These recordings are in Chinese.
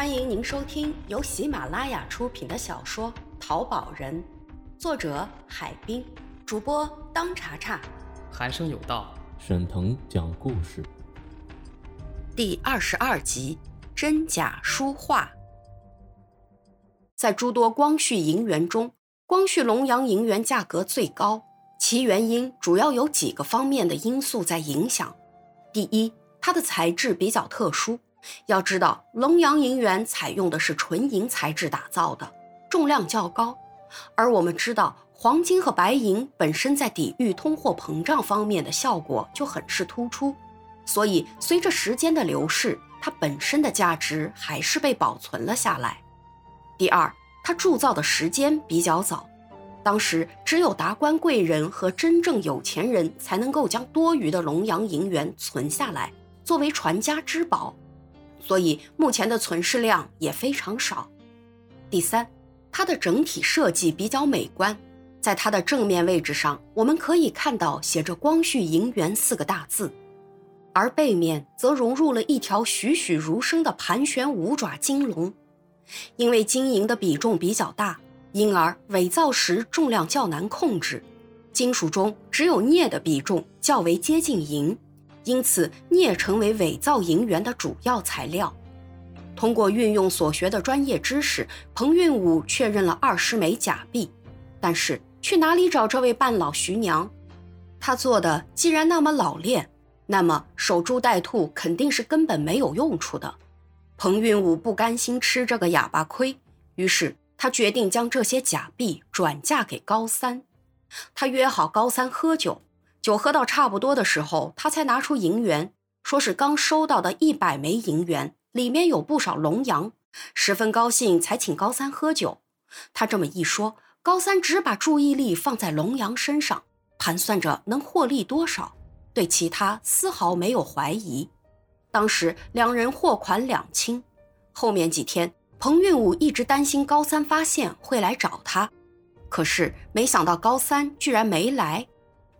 欢迎您收听由喜马拉雅出品的小说《淘宝人》，作者海滨，主播当查查，寒生有道，沈腾讲故事，第二十二集真假书画。在诸多光绪银元中，光绪龙阳银元价格最高，其原因主要有几个方面的因素在影响。第一，它的材质比较特殊。要知道，龙阳银元采用的是纯银材质打造的，重量较高。而我们知道，黄金和白银本身在抵御通货膨胀方面的效果就很是突出，所以随着时间的流逝，它本身的价值还是被保存了下来。第二，它铸造的时间比较早，当时只有达官贵人和真正有钱人才能够将多余的龙阳银元存下来，作为传家之宝。所以目前的存世量也非常少。第三，它的整体设计比较美观，在它的正面位置上，我们可以看到写着“光绪银元”四个大字，而背面则融入了一条栩栩如生的盘旋五爪金龙。因为金银的比重比较大，因而伪造时重量较难控制。金属中只有镍的比重较为接近银。因此，镍成为伪造银元的主要材料。通过运用所学的专业知识，彭运武确认了二十枚假币。但是，去哪里找这位半老徐娘？他做的既然那么老练，那么守株待兔肯定是根本没有用处的。彭运武不甘心吃这个哑巴亏，于是他决定将这些假币转嫁给高三。他约好高三喝酒。酒喝到差不多的时候，他才拿出银元，说是刚收到的一百枚银元，里面有不少龙洋，十分高兴，才请高三喝酒。他这么一说，高三只把注意力放在龙洋身上，盘算着能获利多少，对其他丝毫没有怀疑。当时两人货款两清，后面几天，彭运武一直担心高三发现会来找他，可是没想到高三居然没来。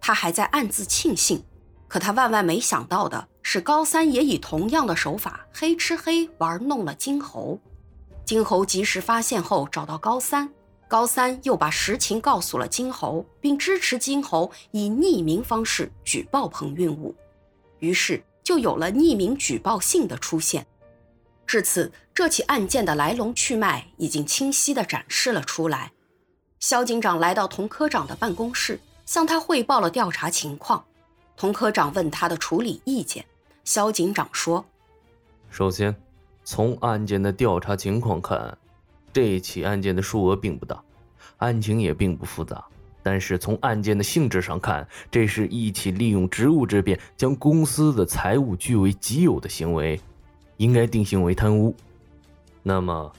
他还在暗自庆幸，可他万万没想到的是，高三也以同样的手法黑吃黑玩弄了金猴。金猴及时发现后，找到高三，高三又把实情告诉了金猴，并支持金猴以匿名方式举报彭运武。于是就有了匿名举报信的出现。至此，这起案件的来龙去脉已经清晰地展示了出来。肖警长来到童科长的办公室。向他汇报了调查情况，童科长问他的处理意见。肖警长说：“首先，从案件的调查情况看，这起案件的数额并不大，案情也并不复杂。但是从案件的性质上看，这是一起利用职务之便将公司的财物据为己有的行为，应该定性为贪污。那么，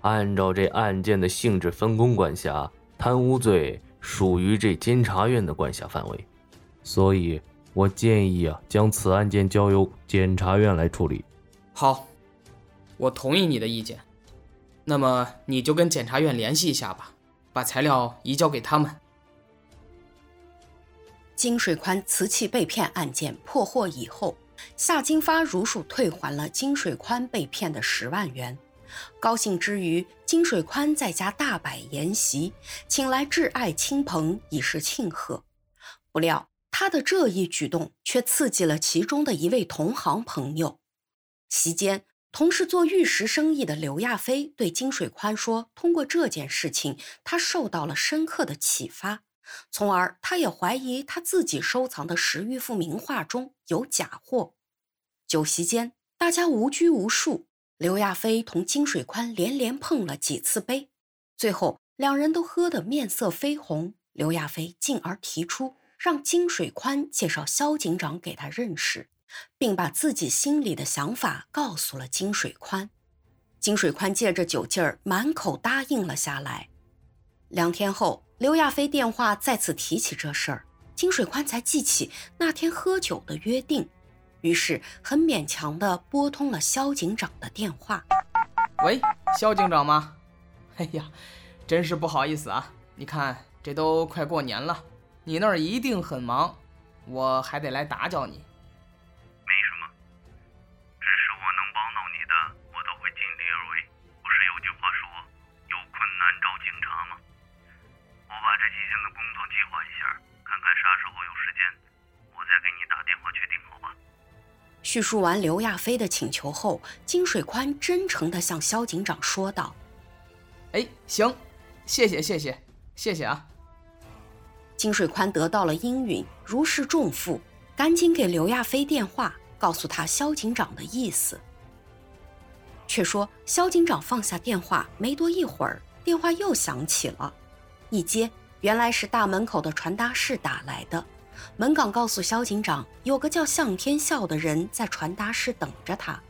按照这案件的性质分工管辖，贪污罪。”属于这监察院的管辖范围，所以我建议啊，将此案件交由检察院来处理。好，我同意你的意见。那么你就跟检察院联系一下吧，把材料移交给他们。金水宽瓷器被骗案件破获以后，夏金发如数退还了金水宽被骗的十万元。高兴之余，金水宽在家大摆筵席，请来挚爱亲朋以示庆贺。不料他的这一举动却刺激了其中的一位同行朋友。席间，同是做玉石生意的刘亚飞对金水宽说：“通过这件事情，他受到了深刻的启发，从而他也怀疑他自己收藏的十余幅名画中有假货。”酒席间，大家无拘无束。刘亚飞同金水宽连连碰了几次杯，最后两人都喝得面色绯红。刘亚飞进而提出让金水宽介绍肖警长给他认识，并把自己心里的想法告诉了金水宽。金水宽借着酒劲儿，满口答应了下来。两天后，刘亚飞电话再次提起这事儿，金水宽才记起那天喝酒的约定。于是很勉强地拨通了肖警长的电话。喂，肖警长吗？哎呀，真是不好意思啊！你看这都快过年了，你那儿一定很忙，我还得来打搅你。叙述完刘亚飞的请求后，金水宽真诚地向萧警长说道：“哎，行，谢谢，谢谢，谢谢啊。”金水宽得到了应允，如释重负，赶紧给刘亚飞电话，告诉他萧警长的意思。却说萧警长放下电话没多一会儿，电话又响起了，一接，原来是大门口的传达室打来的。门岗告诉萧警长，有个叫向天笑的人在传达室等着他。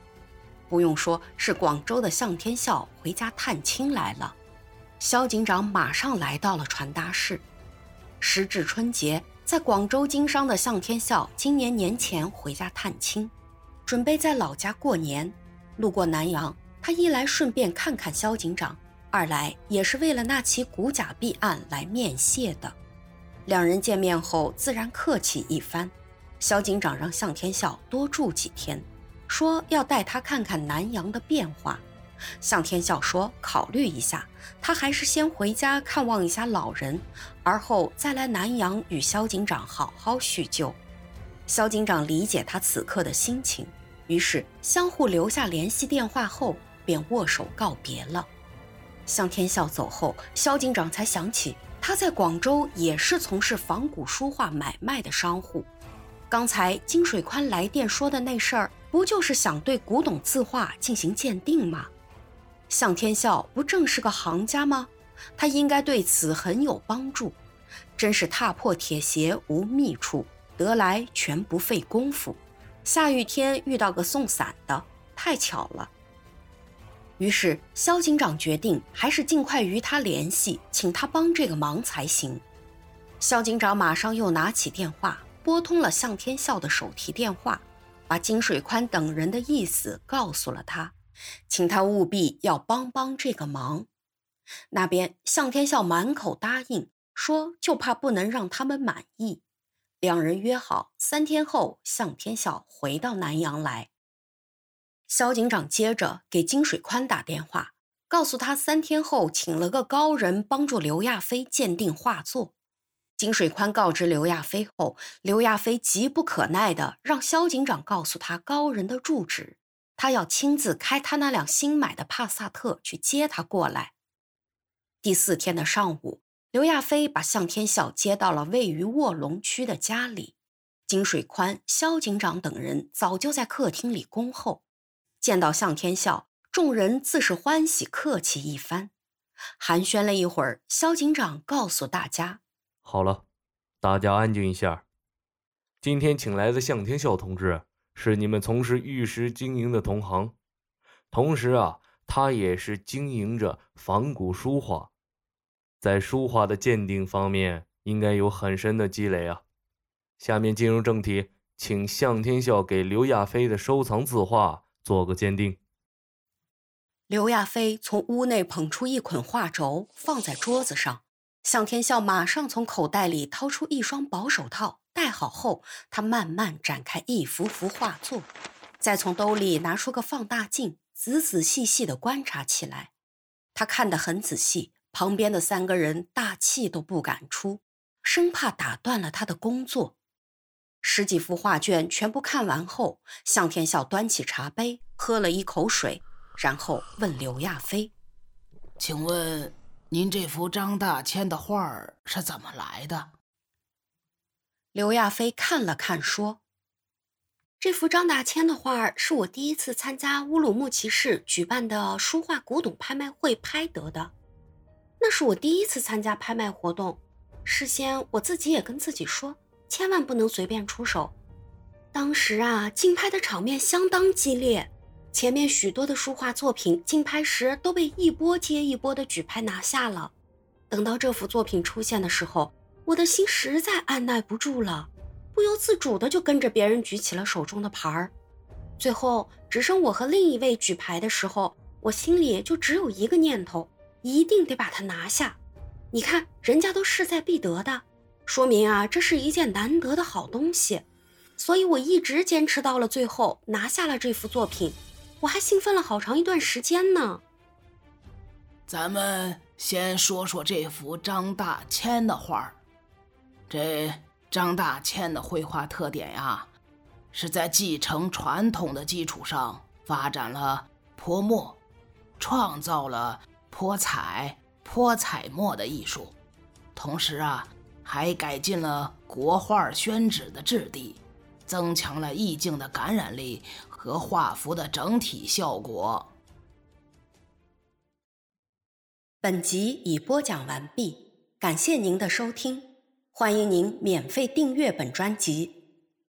不用说，是广州的向天笑回家探亲来了。萧警长马上来到了传达室。时至春节，在广州经商的向天笑今年年前回家探亲，准备在老家过年。路过南阳，他一来顺便看看萧警长，二来也是为了那起古假币案来面谢的。两人见面后，自然客气一番。萧警长让向天笑多住几天，说要带他看看南阳的变化。向天笑说考虑一下，他还是先回家看望一下老人，而后再来南阳与萧警长好好叙旧。萧警长理解他此刻的心情，于是相互留下联系电话后，便握手告别了。向天笑走后，萧警长才想起。他在广州也是从事仿古书画买卖的商户。刚才金水宽来电说的那事儿，不就是想对古董字画进行鉴定吗？向天笑不正是个行家吗？他应该对此很有帮助。真是踏破铁鞋无觅处，得来全不费工夫。下雨天遇到个送伞的，太巧了。于是，萧警长决定还是尽快与他联系，请他帮这个忙才行。萧警长马上又拿起电话，拨通了向天笑的手提电话，把金水宽等人的意思告诉了他，请他务必要帮帮这个忙。那边向天笑满口答应，说就怕不能让他们满意。两人约好三天后，向天笑回到南阳来。萧警长接着给金水宽打电话，告诉他三天后请了个高人帮助刘亚飞鉴定画作。金水宽告知刘亚飞后，刘亚飞急不可耐地让萧警长告诉他高人的住址，他要亲自开他那辆新买的帕萨特去接他过来。第四天的上午，刘亚飞把向天笑接到了位于卧龙区的家里，金水宽、萧警长等人早就在客厅里恭候。见到向天笑，众人自是欢喜，客气一番，寒暄了一会儿。萧警长告诉大家：“好了，大家安静一下。今天请来的向天笑同志是你们从事玉石经营的同行，同时啊，他也是经营着仿古书画，在书画的鉴定方面应该有很深的积累啊。下面进入正题，请向天笑给刘亚飞的收藏字画。”做个鉴定。刘亚飞从屋内捧出一捆画轴，放在桌子上。向天笑马上从口袋里掏出一双薄手套，戴好后，他慢慢展开一幅幅画作，再从兜里拿出个放大镜，仔仔细细地观察起来。他看得很仔细，旁边的三个人大气都不敢出，生怕打断了他的工作。十几幅画卷全部看完后，向天笑端起茶杯，喝了一口水，然后问刘亚飞：“请问您这幅张大千的画儿是怎么来的？”刘亚飞看了看，说：“这幅张大千的画儿是我第一次参加乌鲁木齐市举办的书画古董拍卖会拍得的，那是我第一次参加拍卖活动，事先我自己也跟自己说。”千万不能随便出手。当时啊，竞拍的场面相当激烈，前面许多的书画作品竞拍时都被一波接一波的举牌拿下了。等到这幅作品出现的时候，我的心实在按耐不住了，不由自主的就跟着别人举起了手中的牌儿。最后只剩我和另一位举牌的时候，我心里就只有一个念头：一定得把它拿下。你看，人家都势在必得的。说明啊，这是一件难得的好东西，所以我一直坚持到了最后，拿下了这幅作品，我还兴奋了好长一段时间呢。咱们先说说这幅张大千的画，这张大千的绘画特点呀，是在继承传统的基础上发展了泼墨，创造了泼彩、泼彩墨的艺术，同时啊，还改进了国画宣纸的质地，增强了意境的感染力和画幅的整体效果。本集已播讲完毕，感谢您的收听，欢迎您免费订阅本专辑。